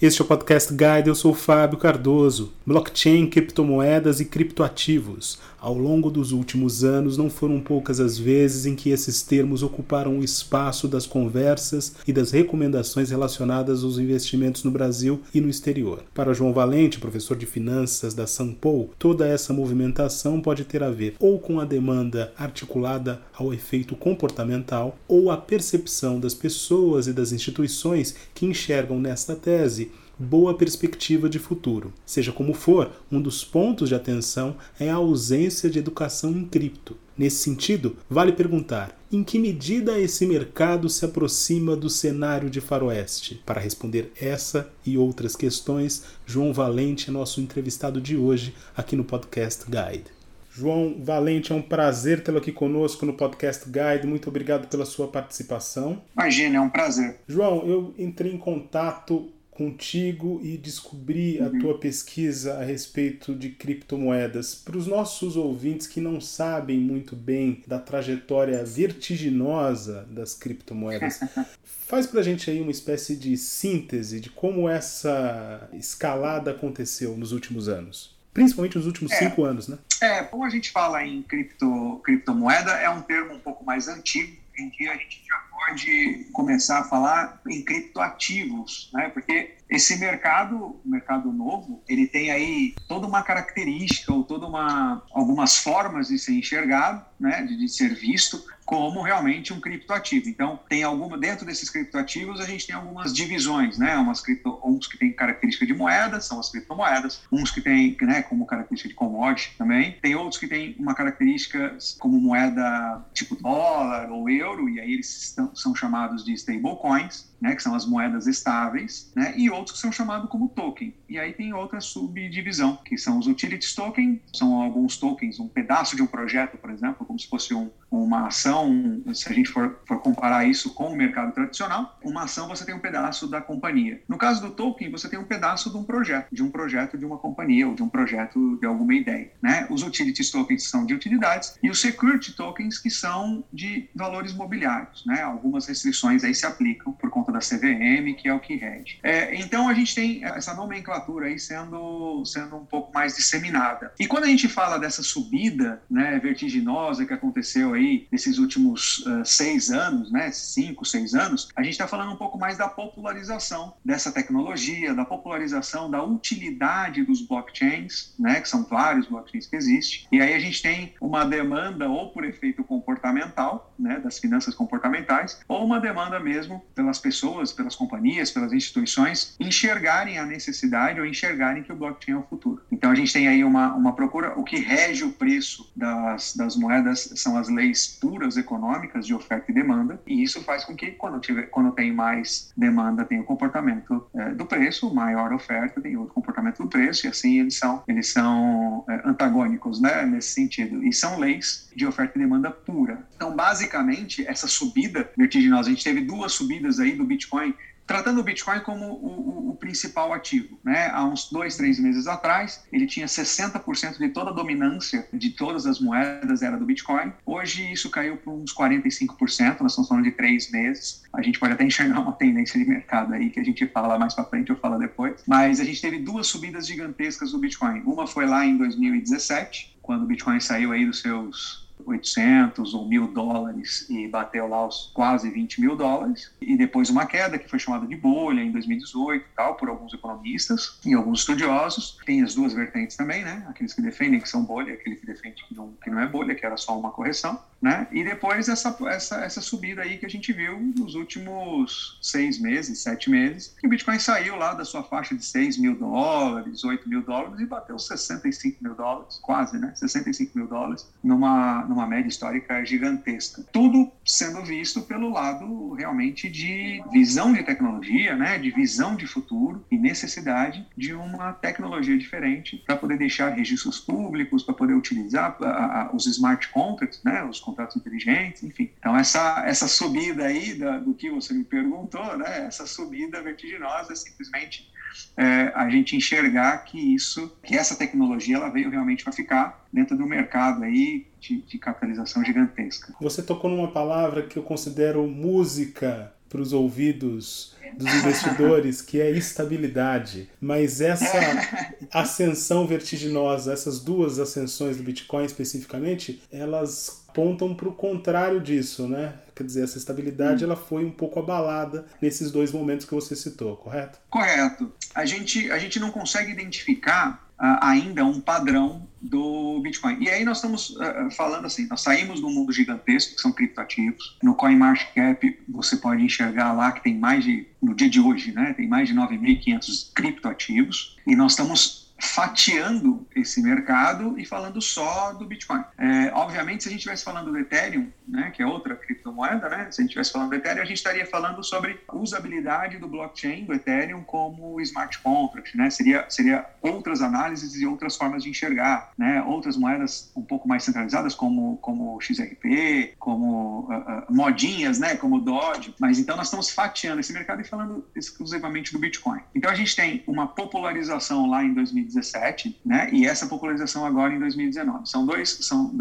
Este é o Podcast Guide, eu sou Fábio Cardoso. Blockchain, criptomoedas e criptoativos. Ao longo dos últimos anos, não foram poucas as vezes em que esses termos ocuparam o espaço das conversas e das recomendações relacionadas aos investimentos no Brasil e no exterior. Para João Valente, professor de finanças da Sanpou, toda essa movimentação pode ter a ver ou com a demanda articulada ao efeito comportamental ou a percepção das pessoas e das instituições que enxergam nesta tese boa perspectiva de futuro. Seja como for, um dos pontos de atenção é a ausência de educação em cripto. Nesse sentido, vale perguntar: em que medida esse mercado se aproxima do cenário de faroeste? Para responder essa e outras questões, João Valente é nosso entrevistado de hoje aqui no Podcast Guide. João Valente, é um prazer tê-lo aqui conosco no Podcast Guide. Muito obrigado pela sua participação. Imagina, é um prazer. João, eu entrei em contato contigo e descobrir uhum. a tua pesquisa a respeito de criptomoedas. Para os nossos ouvintes que não sabem muito bem da trajetória vertiginosa das criptomoedas, faz para a gente aí uma espécie de síntese de como essa escalada aconteceu nos últimos anos. Principalmente nos últimos é, cinco anos, né? É, como a gente fala em cripto, criptomoeda, é um termo um pouco mais antigo. Em dia a gente já pode começar a falar em criptoativos, né? Porque esse mercado, mercado novo, ele tem aí toda uma característica ou toda uma algumas formas de ser enxergado, né, de, de ser visto como realmente um criptoativo. Então, tem alguma dentro desses criptoativos a gente tem algumas divisões, né? Umas cripto, uns que têm característica de moeda, são as criptomoedas, uns que têm, né, como característica de commodity também. Tem outros que têm uma característica como moeda tipo dólar ou euro e aí eles estão, são chamados de stablecoins né, que são as moedas estáveis, né, e outros que são chamados como token. E aí tem outra subdivisão, que são os utilities token, são alguns tokens, um pedaço de um projeto, por exemplo, como se fosse um, uma ação, se a gente for, for, comparar isso com o mercado tradicional, uma ação você tem um pedaço da companhia. No caso do token, você tem um pedaço de um projeto, de um projeto de uma companhia ou de um projeto de alguma ideia. Né? Os utilities tokens são de utilidades e os security tokens que são de valores mobiliários. Né? Algumas restrições aí se aplicam por conta da CVM, que é o que rege. É, então a gente tem essa nomenclatura aí sendo, sendo um pouco mais disseminada. E quando a gente fala dessa subida né, vertiginosa que aconteceu aí nesses últimos uh, seis anos, né, cinco, seis anos, a gente está falando um pouco mais da popularização dessa tecnologia, da popularização da utilidade dos blockchains, né, que são vários blockchains que existem. E aí a gente tem uma demanda ou por efeito comportamental, né, das finanças comportamentais, ou uma demanda mesmo pelas pessoas, pelas companhias, pelas instituições enxergarem a necessidade ou enxergarem que o blockchain é o futuro. Então a gente tem aí uma, uma procura, o que rege o preço das, das moedas são as leis puras econômicas de oferta e demanda, e isso faz com que quando, tiver, quando tem mais demanda, tem o comportamento é, do preço, maior oferta, tem o comportamento do preço, e assim eles são, eles são é, antagônicos né, nesse sentido. E são leis de oferta e demanda pura. Então, basicamente, essa subida vertiginosa, a gente teve duas subidas aí do Bitcoin tratando o Bitcoin como o, o, o, principal ativo. Né? Há uns dois, três meses atrás, ele tinha 60% de toda a dominância de todas as moedas era do Bitcoin. Hoje isso caiu para uns 45%, nós estamos falando de três meses. A gente pode até enxergar uma tendência de mercado aí que a gente fala mais para frente ou fala depois. Mas a gente teve duas subidas gigantescas do Bitcoin. Uma foi lá em 2017, quando o Bitcoin saiu aí dos seus 800 ou mil dólares e bateu lá os quase 20 mil dólares. E depois uma queda que foi chamada de bolha em 2018 tal, por alguns economistas e alguns estudiosos. Tem as duas vertentes também, né? Aqueles que defendem que são bolha, aquele que defende que não, que não é bolha, que era só uma correção. Né? E depois essa, essa, essa subida aí que a gente viu nos últimos seis meses, sete meses, que o Bitcoin saiu lá da sua faixa de 6 mil dólares, 8 mil dólares e bateu 65 mil dólares, quase, né? 65 mil dólares, numa, numa média histórica gigantesca. Tudo sendo visto pelo lado realmente de visão de tecnologia, né? De visão de futuro e necessidade de uma tecnologia diferente para poder deixar registros públicos, para poder utilizar a, a, os smart contracts, né? Os contratos inteligentes, enfim. Então, essa, essa subida aí da, do que você me perguntou, né, essa subida vertiginosa é simplesmente é, a gente enxergar que isso, que essa tecnologia, ela veio realmente para ficar dentro do mercado aí de, de capitalização gigantesca. Você tocou numa palavra que eu considero música para os ouvidos dos investidores, que é estabilidade. Mas essa ascensão vertiginosa, essas duas ascensões do Bitcoin especificamente, elas apontam para o contrário disso, né? Quer dizer, essa estabilidade hum. ela foi um pouco abalada nesses dois momentos que você citou, correto? Correto. A gente, a gente não consegue identificar ainda um padrão do Bitcoin. E aí nós estamos uh, falando assim, nós saímos do mundo gigantesco, que são criptoativos. No CoinMarketCap você pode enxergar lá que tem mais de, no dia de hoje, né, tem mais de 9.500 criptoativos. E nós estamos fatiando esse mercado e falando só do Bitcoin. É, obviamente, se a gente estivesse falando do Ethereum, né, que é outra criptomoeda, né, se a gente estivesse falando do Ethereum, a gente estaria falando sobre a usabilidade do blockchain do Ethereum como smart contract, né, seria, seria outras análises e outras formas de enxergar, né, outras moedas um pouco mais centralizadas como como XRP, como uh, uh, modinhas, né, como Doge, mas então nós estamos fatiando esse mercado e falando exclusivamente do Bitcoin. Então a gente tem uma popularização lá em 2000 2017, né? E essa popularização agora em 2019. São dois, são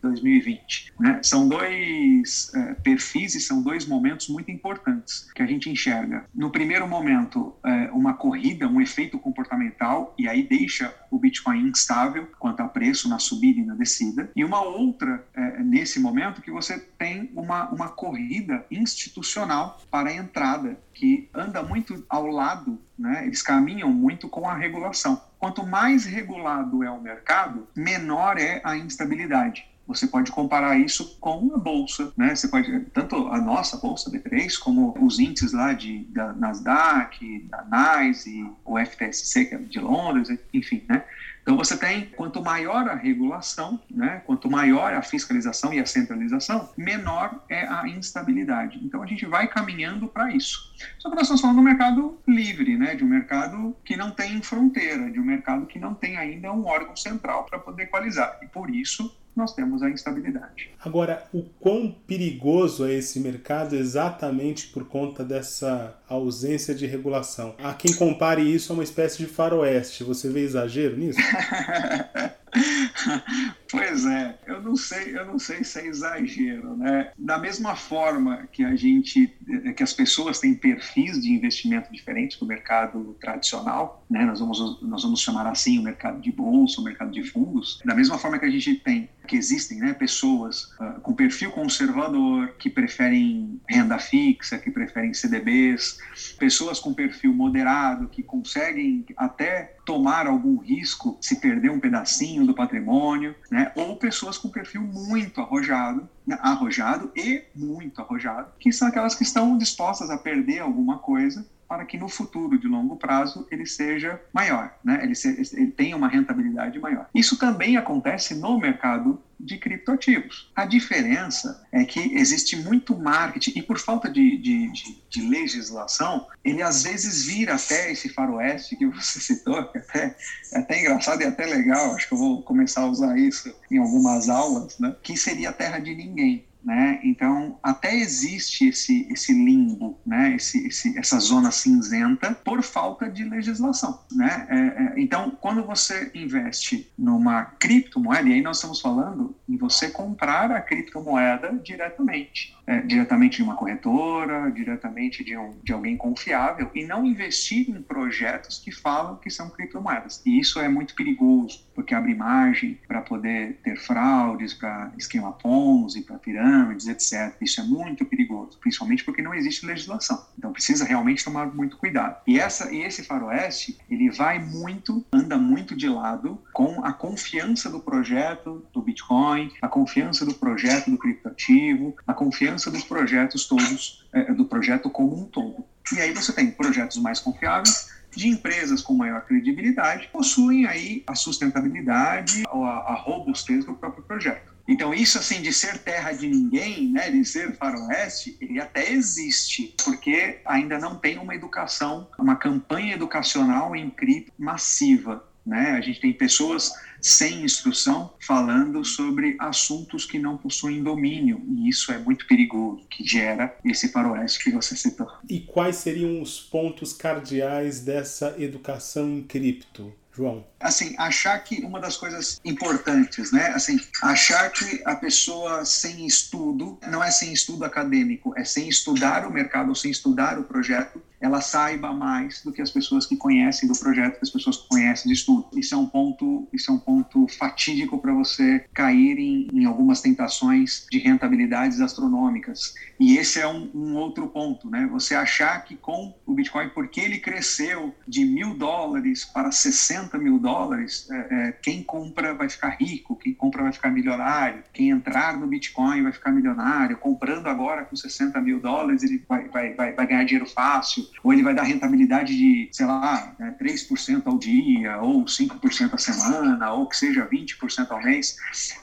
2020, né? São dois é, perfis e são dois momentos muito importantes que a gente enxerga. No primeiro momento, é, uma corrida, um efeito comportamental e aí deixa o Bitcoin instável quanto a preço na subida e na descida. E uma outra é, nesse momento que você tem uma uma corrida institucional para a entrada que anda muito ao lado, né? eles caminham muito com a regulação. Quanto mais regulado é o mercado, menor é a instabilidade. Você pode comparar isso com a bolsa, né? Você pode tanto a nossa bolsa B3 como os índices lá de da Nasdaq, da NYSE, o FTSE que é de Londres, enfim, né? Então você tem, quanto maior a regulação, né, quanto maior a fiscalização e a centralização, menor é a instabilidade. Então a gente vai caminhando para isso. Só que nós estamos falando de um mercado livre, né, de um mercado que não tem fronteira, de um mercado que não tem ainda um órgão central para poder equalizar. E por isso nós temos a instabilidade. Agora, o quão perigoso é esse mercado exatamente por conta dessa ausência de regulação? Há quem compare isso a uma espécie de faroeste. Você vê exagero nisso? pois é, eu não sei, eu não sei se é exagero, né? Da mesma forma que a gente, que as pessoas têm perfis de investimento diferentes do mercado tradicional, né? Nós vamos, nós vamos chamar assim o mercado de bolsa, o mercado de fundos. Da mesma forma que a gente tem, que existem, né? Pessoas uh, com perfil conservador que preferem renda fixa, que preferem CDBs, pessoas com perfil moderado que conseguem até tomar algum risco se perder um pedacinho do patrimônio, né? ou pessoas com perfil muito arrojado, né? arrojado e muito arrojado, que são aquelas que estão dispostas a perder alguma coisa para que no futuro de longo prazo ele seja maior, né? ele, se, ele tenha uma rentabilidade maior. Isso também acontece no mercado de criptoativos. A diferença é que existe muito marketing e por falta de, de, de, de, legislação, ele às vezes vira até esse faroeste que você citou, que até, é até engraçado e até legal, acho que eu vou começar a usar isso em algumas aulas, né? que seria a terra de ninguém. Né? Então, até existe esse, esse limbo, né? esse, esse, essa zona cinzenta, por falta de legislação. Né? É, é, então, quando você investe numa criptomoeda, e aí nós estamos falando em você comprar a criptomoeda diretamente, é, diretamente de uma corretora, diretamente de, um, de alguém confiável, e não investir em projetos que falam que são criptomoedas. E isso é muito perigoso, porque abre margem para poder ter fraudes, para esquema Ponzi, para pirâmide, pirâmides, etc. Isso é muito perigoso, principalmente porque não existe legislação. Então precisa realmente tomar muito cuidado. E essa e esse faroeste, ele vai muito, anda muito de lado com a confiança do projeto do Bitcoin, a confiança do projeto do criptoativo, a confiança dos projetos todos, é, do projeto como um todo. E aí você tem projetos mais confiáveis de empresas com maior credibilidade possuem aí a sustentabilidade, a, a robustez do próprio projeto. Então, isso assim de ser terra de ninguém, né, de ser faroeste, ele até existe, porque ainda não tem uma educação, uma campanha educacional em cripto massiva. Né? A gente tem pessoas sem instrução falando sobre assuntos que não possuem domínio, e isso é muito perigoso, que gera esse faroeste que você citou. E quais seriam os pontos cardeais dessa educação em cripto? João? Assim, achar que uma das coisas importantes, né? Assim, achar que a pessoa sem estudo, não é sem estudo acadêmico, é sem estudar o mercado sem estudar o projeto, ela saiba mais do que as pessoas que conhecem do projeto, que as pessoas que conhecem de estudo. Isso é um ponto, isso é um ponto fatídico para você cair em, em, algumas tentações de rentabilidades astronômicas. E esse é um, um, outro ponto, né? Você achar que com o Bitcoin, porque ele cresceu de mil dólares para 60 mil dólares, é, é, quem compra vai ficar rico, quem compra vai ficar milionário, quem entrar no Bitcoin vai ficar milionário, comprando agora com 60 mil dólares ele vai, vai, vai, vai ganhar dinheiro fácil ou ele vai dar rentabilidade de, sei lá, né, 3% ao dia, ou 5% a semana, ou que seja 20% ao mês.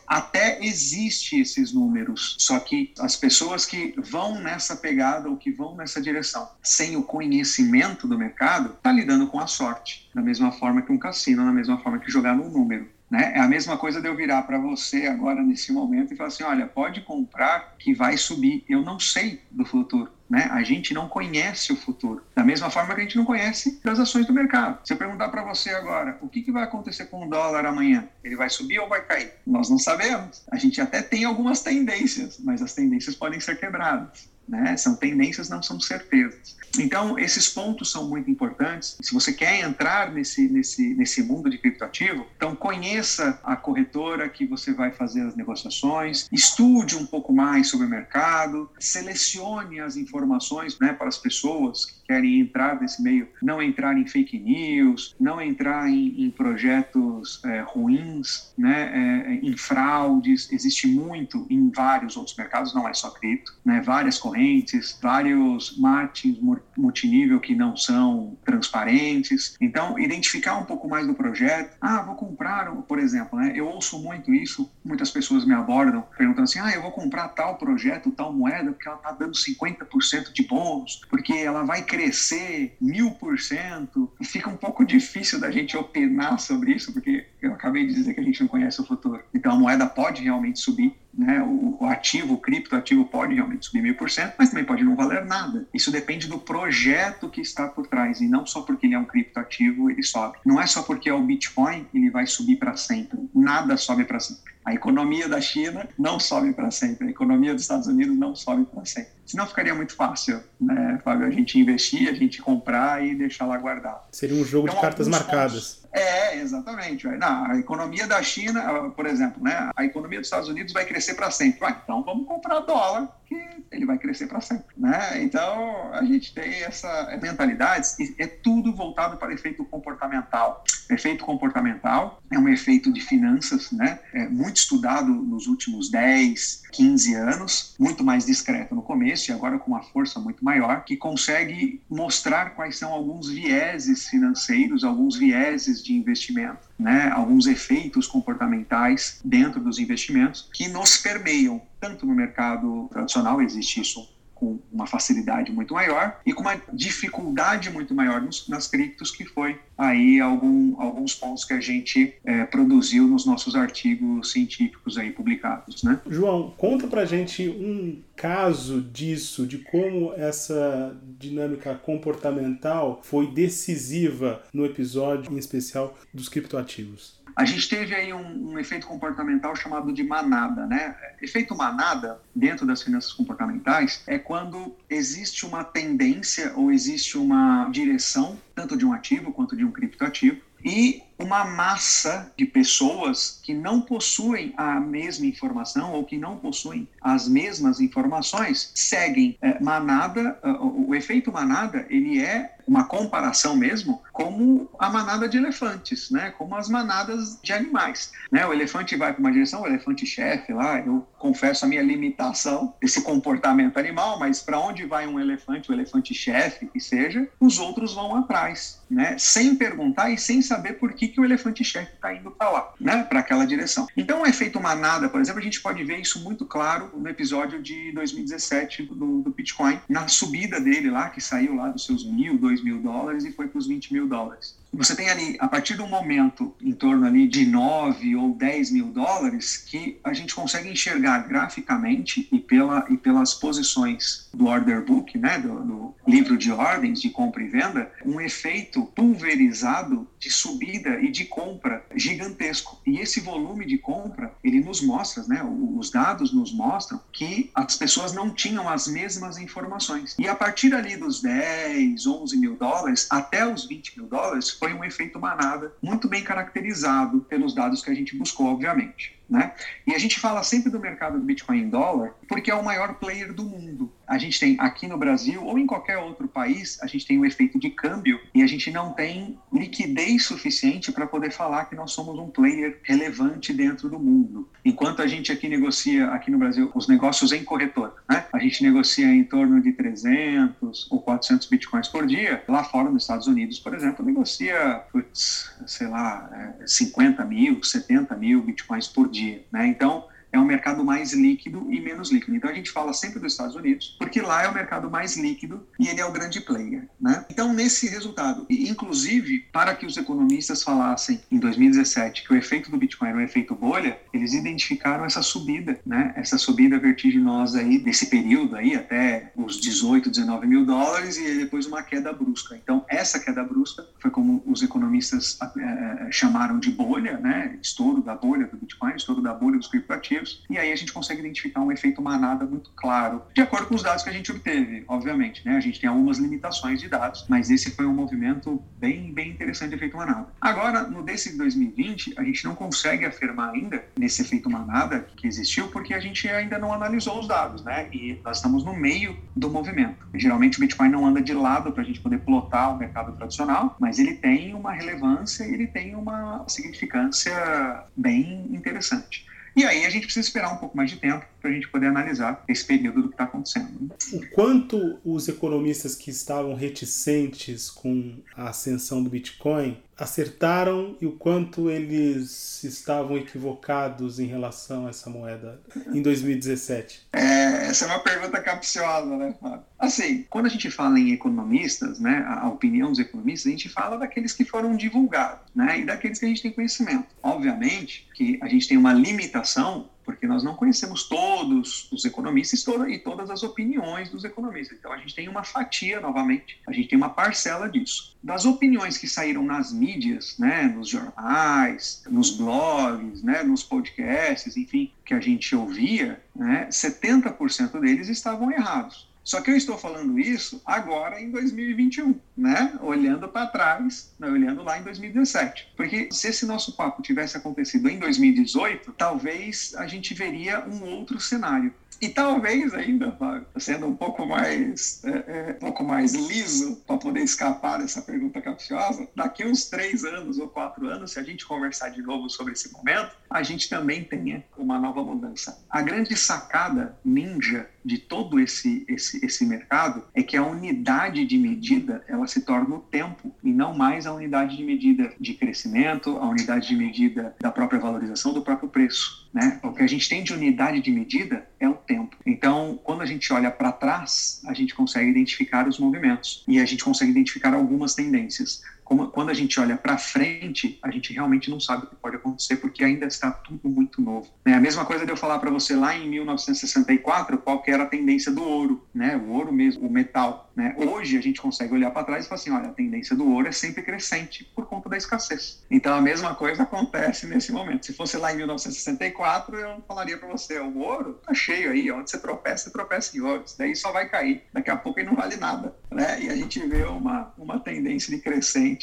Até existe esses números, só que as pessoas que vão nessa pegada ou que vão nessa direção, sem o conhecimento do mercado, está lidando com a sorte, da mesma forma que um cassino, da mesma forma que jogar no número. Né? É a mesma coisa de eu virar para você agora nesse momento e falar assim: olha, pode comprar que vai subir. Eu não sei do futuro. Né? A gente não conhece o futuro. Da mesma forma que a gente não conhece as ações do mercado. Se eu perguntar para você agora, o que, que vai acontecer com o dólar amanhã? Ele vai subir ou vai cair? Nós não sabemos. A gente até tem algumas tendências, mas as tendências podem ser quebradas. Né? São tendências, não são certezas. Então, esses pontos são muito importantes. Se você quer entrar nesse, nesse, nesse mundo de criptoativo, então conheça a corretora que você vai fazer as negociações, estude um pouco mais sobre o mercado, selecione as informações né, para as pessoas que querem entrar nesse meio, não entrar em fake news, não entrar em, em projetos é, ruins, né, é, em fraudes. Existe muito em vários outros mercados, não é só cripto, né, várias correntes, vários marketing multinível que não são transparentes. Então, identificar um pouco mais do projeto. Ah, vou comprar, por exemplo, né? Eu ouço muito isso, muitas pessoas me abordam perguntando assim: ah, eu vou comprar tal projeto, tal moeda, porque ela está dando 50% de bônus, porque ela vai crescer mil por cento. Fica um pouco difícil da gente opinar sobre isso, porque eu acabei de dizer que a gente não conhece o futuro. Então, a moeda pode realmente subir né, o, ativo, o criptoativo pode realmente subir mil por cento, mas também pode não valer nada. Isso depende do projeto que está por trás e não só porque ele é um criptoativo ele sobe. Não é só porque é o Bitcoin ele vai subir para sempre. Nada sobe para sempre. A economia da China não sobe para sempre. A economia dos Estados Unidos não sobe para sempre. Senão ficaria muito fácil, né, Fábio? A gente investir, a gente comprar e deixar lá guardado. Seria um jogo então, de cartas marcadas. Pontos, é, exatamente. Não, a economia da China, por exemplo, né, a economia dos Estados Unidos vai crescer para sempre. Ah, então vamos comprar dólar, que ele vai crescer para sempre. Né? Então a gente tem essa mentalidade, é tudo voltado para efeito comportamental. Efeito comportamental é um efeito de finanças, né? É muito estudado nos últimos 10, 15 anos, muito mais discreto no começo e agora com uma força muito maior, que consegue mostrar quais são alguns vieses financeiros, alguns vieses de investimento, né? alguns efeitos comportamentais dentro dos investimentos que nos permeiam tanto no mercado tradicional existe isso com uma facilidade muito maior e com uma dificuldade muito maior nos, nas criptos, que foi aí algum, alguns pontos que a gente é, produziu nos nossos artigos científicos aí publicados, né? João, conta pra gente um caso disso, de como essa dinâmica comportamental foi decisiva no episódio em especial dos criptoativos. A gente teve aí um, um, efeito comportamental chamado de manada, né? Efeito manada, dentro das finanças comportamentais, é quando existe uma tendência ou existe uma direção, tanto de um ativo quanto de um criptoativo, e uma massa de pessoas que não possuem a mesma informação ou que não possuem as mesmas informações seguem é, manada. O, o efeito manada ele é uma comparação mesmo como a manada de elefantes, né? Como as manadas de animais, né? O elefante vai para uma direção, o elefante chefe lá. Eu confesso a minha limitação desse comportamento animal, mas para onde vai um elefante, o elefante chefe que seja, os outros vão atrás, né? Sem perguntar e sem saber por que que o elefante chefe está indo para lá, né? Para aquela direção. Então, o efeito manada, por exemplo, a gente pode ver isso muito claro no episódio de 2017 do, do Bitcoin, na subida dele lá, que saiu lá dos seus mil, dois mil dólares e foi para os 20 mil dólares. Você tem ali, a partir do momento em torno ali de 9 ou 10 mil dólares, que a gente consegue enxergar graficamente e, pela, e pelas posições do order book, né, do, do livro de ordens de compra e venda, um efeito pulverizado de subida e de compra gigantesco. E esse volume de compra, ele nos mostra, né, os dados nos mostram que as pessoas não tinham as mesmas informações. E a partir ali dos 10, 11 mil dólares até os 20 mil dólares, foi um efeito manada muito bem caracterizado pelos dados que a gente buscou, obviamente. Né? E a gente fala sempre do mercado do Bitcoin em dólar porque é o maior player do mundo. A gente tem aqui no Brasil ou em qualquer outro país, a gente tem o um efeito de câmbio e a gente não tem liquidez suficiente para poder falar que nós somos um player relevante dentro do mundo. Enquanto a gente aqui negocia, aqui no Brasil, os negócios em corretora, né? a gente negocia em torno de 300 ou 400 bitcoins por dia, lá fora nos Estados Unidos, por exemplo, negocia, putz, sei lá, 50 é, mil, 70 mil bitcoins por dia Né? Então, é um mercado mais líquido e menos líquido. Então a gente fala sempre dos Estados Unidos, porque lá é o mercado mais líquido e ele é o grande player. Né? Então, nesse resultado, inclusive, para que os economistas falassem em 2017 que o efeito do Bitcoin era um efeito bolha, eles identificaram essa subida, né? essa subida vertiginosa aí desse período aí até os 18, 19 mil dólares e depois uma queda brusca. Então, essa queda brusca foi como os economistas é, chamaram de bolha, né? estouro da bolha do Bitcoin, estouro da bolha dos criptoativos e aí a gente consegue identificar um efeito manada muito claro, de acordo com os dados que a gente obteve, obviamente. Né? A gente tem algumas limitações de dados, mas esse foi um movimento bem, bem interessante de efeito manada. Agora, no desse 2020, a gente não consegue afirmar ainda nesse efeito manada que existiu, porque a gente ainda não analisou os dados, né? E nós estamos no meio do movimento. Geralmente o Bitcoin não anda de lado para a gente poder plotar o mercado tradicional, mas ele tem uma relevância ele tem uma significância bem interessante. E aí a gente precisa esperar um pouco mais de tempo para a gente poder analisar esse período do que está acontecendo. O quanto os economistas que estavam reticentes com a ascensão do Bitcoin acertaram e o quanto eles estavam equivocados em relação a essa moeda em 2017? É, essa é uma pergunta capciosa, né, Fábio? Assim, quando a gente fala em economistas, né, a opinião dos economistas, a gente fala daqueles que foram divulgados, né, e daqueles que a gente tem conhecimento. Obviamente que a gente tem uma limitação porque nós não conhecemos todos os economistas e todas as opiniões dos economistas. Então a gente tem uma fatia, novamente, a gente tem uma parcela disso. Das opiniões que saíram nas mídias, né, nos jornais, nos blogs, né, nos podcasts, enfim, que a gente ouvia, né, 70% deles estavam errados. Só que eu estou falando isso agora em 2021, né? Olhando para trás, né? olhando lá em 2017. Porque se esse nosso papo tivesse acontecido em 2018, talvez a gente veria um outro cenário. E talvez ainda, Fábio, sendo um pouco mais, é, é, um pouco mais liso para poder escapar dessa pergunta capciosa, daqui uns três anos ou quatro anos, se a gente conversar de novo sobre esse momento, a gente também tenha uma nova mudança. A grande sacada ninja de todo esse, esse, esse mercado é que a unidade de medida ela se torna o tempo e não mais a unidade de medida de crescimento, a unidade de medida da própria valorização do próprio preço. Né? O que a gente tem de unidade de medida é o tempo. Então, quando a gente olha para trás, a gente consegue identificar os movimentos e a gente consegue identificar algumas tendências como, quando a gente olha para frente, a gente realmente não sabe o que pode acontecer, porque ainda está tudo muito novo. É a mesma coisa de eu falar para você lá em 1964 qual que era a tendência do ouro, né? o ouro mesmo, o metal. Né? Hoje a gente consegue olhar para trás e falar assim: olha, a tendência do ouro é sempre crescente por conta da escassez. Então a mesma coisa acontece nesse momento. Se fosse lá em 1964, eu falaria para você: o ouro tá cheio aí, onde você tropeça, você tropeça em ouro. Isso daí só vai cair. Daqui a pouco ele não vale nada. Né? E a gente vê uma, uma tendência de crescente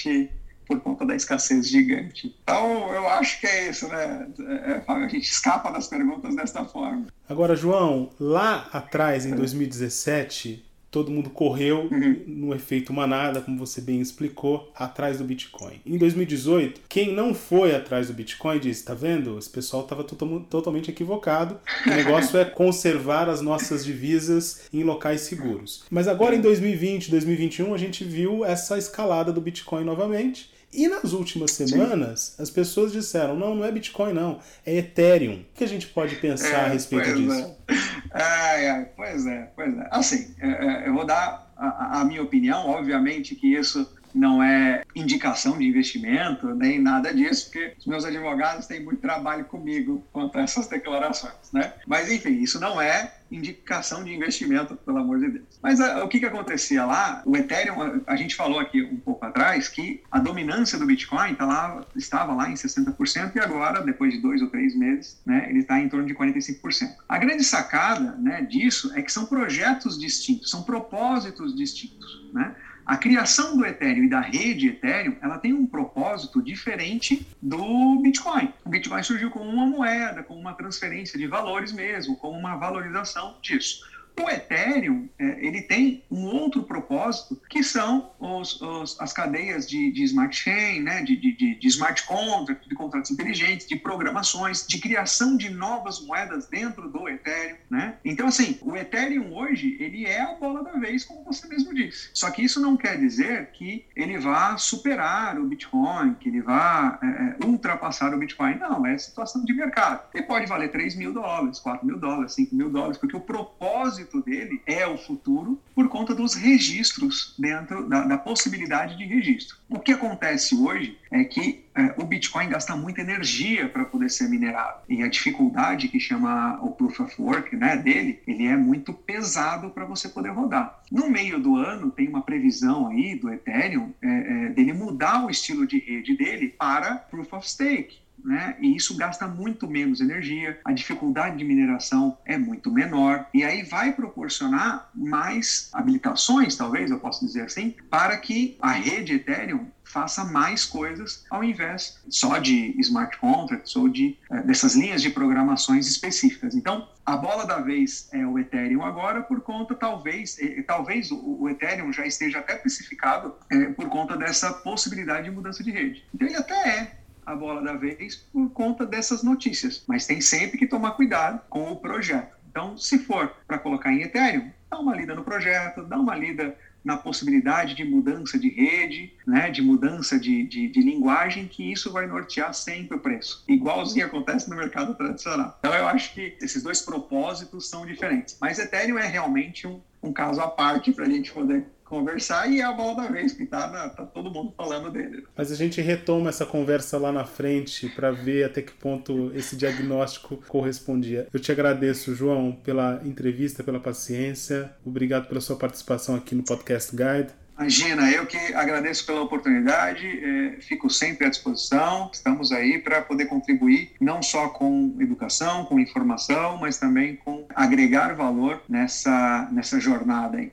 por conta da escassez gigante. Então, eu acho que é isso, né? É, é a gente escapa das perguntas desta forma. Agora, João, lá atrás, em 2017, todo mundo correu uhum. no efeito manada, como você bem explicou, atrás do Bitcoin. Em 2018, quem não foi atrás do Bitcoin disse: tá vendo? Esse pessoal estava totalmente equivocado. O negócio é conservar as nossas divisas em locais seguros. Mas agora em 2020, 2021, a gente viu essa escalada do Bitcoin novamente. E nas últimas semanas, Sim. as pessoas disseram: não, não é Bitcoin, não, é Ethereum. O que a gente pode pensar é, a respeito disso? É. É, pois é, pois é. Assim, é, é, eu vou dar a, a, minha opinião, obviamente que isso não é indicação de investimento, nem nada disso, porque os meus advogados têm muito trabalho comigo quanto a essas declarações, né? Mas, enfim, isso não é indicação de investimento, pelo amor de Deus. Mas a, ah, o que, que acontecia lá? O Ethereum, a, a, gente falou aqui um pouco atrás que a dominância do Bitcoin tá lá, estava lá em 60% e agora, depois de dois ou três meses, né, ele está em torno de 45%. A grande sacada né, disso é que são projetos distintos, são propósitos distintos. Né? A criação do Ethereum e da rede Ethereum, ela tem um propósito diferente do Bitcoin. O Bitcoin surgiu como uma moeda, como uma transferência de valores mesmo, como uma valorização disso. O Ethereum é, ele tem um outro propósito que são os, os, as cadeias de, de smart chain, né, de, de, de, smart contract, de contratos inteligentes, de programações, de criação de novas moedas dentro do Ethereum, né? Então assim, o Ethereum hoje ele é a bola da vez, como você mesmo disse. Só que isso não quer dizer que ele vá superar o Bitcoin, que ele vá é, é ultrapassar o Bitcoin. Não, é situação de mercado. Ele pode valer 3 mil dólares, 4 mil dólares, 5 mil dólares, porque o propósito propósito dele é o futuro por conta dos registros dentro da, da possibilidade de registro. O que acontece hoje é que é, o Bitcoin gasta muita energia para poder ser minerado e a dificuldade que chama o Proof of Work né, dele, ele é muito pesado para você poder rodar. No meio do ano tem uma previsão aí do Ethereum é, é, dele mudar o estilo de rede dele para Proof of Stake né? E isso gasta muito menos energia, a dificuldade de mineração é muito menor, e aí vai proporcionar mais habilitações, talvez eu possa dizer assim, para que a rede Ethereum faça mais coisas ao invés só de smart contracts ou de é, dessas linhas de programações específicas. Então, a bola da vez é o Ethereum agora por conta talvez é, talvez o, Ethereum já esteja até especificado é, por conta dessa possibilidade de mudança de rede. Então ele até é a bola da vez por conta dessas notícias. Mas tem sempre que tomar cuidado com o projeto. Então, se for para colocar em Ethereum, dá uma lida no projeto, dá uma lida na possibilidade de mudança de rede, né, de mudança de, de, de, linguagem, que isso vai nortear sempre o preço. Igualzinho acontece no mercado tradicional. Então eu acho que esses dois propósitos são diferentes. Mas Ethereum é realmente um, um caso à parte para a gente poder conversar e é a bola da vez, que tá, na, tá todo mundo falando dele. Mas a gente retoma essa conversa lá na frente para ver até que ponto esse diagnóstico correspondia. Eu te agradeço, João, pela entrevista, pela paciência. Obrigado pela sua participação aqui no Podcast Guide. Imagina, eu que agradeço pela oportunidade, é, fico sempre à disposição. Estamos aí para poder contribuir não só com educação, com informação, mas também com agregar valor nessa, nessa jornada aí.